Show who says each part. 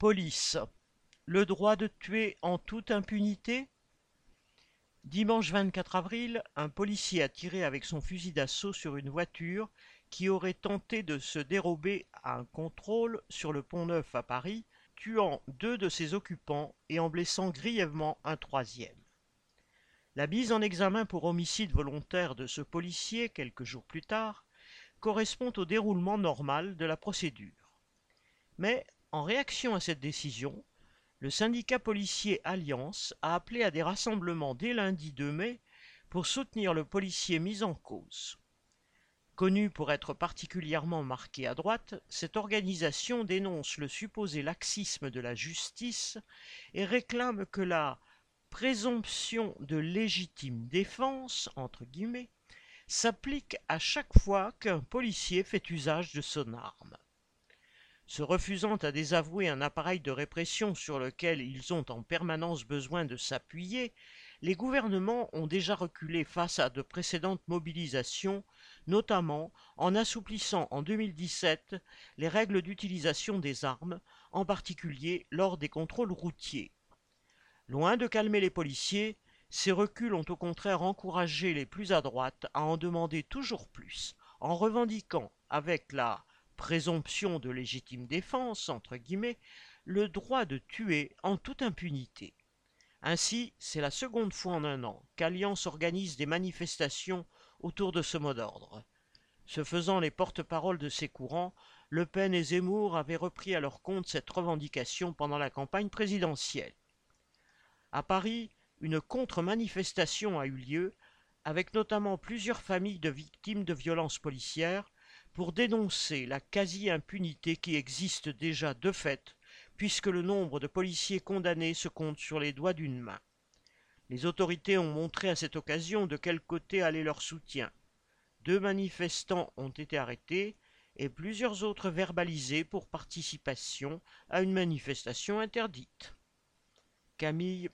Speaker 1: Police. Le droit de tuer en toute impunité Dimanche 24 avril, un policier a tiré avec son fusil d'assaut sur une voiture qui aurait tenté de se dérober à un contrôle sur le pont Neuf à Paris, tuant deux de ses occupants et en blessant grièvement un troisième. La mise en examen pour homicide volontaire de ce policier, quelques jours plus tard, correspond au déroulement normal de la procédure. Mais, en réaction à cette décision, le syndicat policier Alliance a appelé à des rassemblements dès lundi 2 mai pour soutenir le policier mis en cause. Connu pour être particulièrement marqué à droite, cette organisation dénonce le supposé laxisme de la justice et réclame que la présomption de légitime défense entre guillemets s'applique à chaque fois qu'un policier fait usage de son arme. Se refusant à désavouer un appareil de répression sur lequel ils ont en permanence besoin de s'appuyer, les gouvernements ont déjà reculé face à de précédentes mobilisations, notamment en assouplissant en 2017 les règles d'utilisation des armes, en particulier lors des contrôles routiers. Loin de calmer les policiers, ces reculs ont au contraire encouragé les plus à droite à en demander toujours plus, en revendiquant, avec la présomption de légitime défense, entre guillemets, le droit de tuer en toute impunité. Ainsi, c'est la seconde fois en un an qu'Alliance organise des manifestations autour de ce mot d'ordre. Se faisant les porte-paroles de ces courants, Le Pen et Zemmour avaient repris à leur compte cette revendication pendant la campagne présidentielle. À Paris, une contre-manifestation a eu lieu, avec notamment plusieurs familles de victimes de violences policières, pour dénoncer la quasi-impunité qui existe déjà de fait, puisque le nombre de policiers condamnés se compte sur les doigts d'une main. Les autorités ont montré à cette occasion de quel côté allait leur soutien. Deux manifestants ont été arrêtés et plusieurs autres verbalisés pour participation à une manifestation interdite. Camille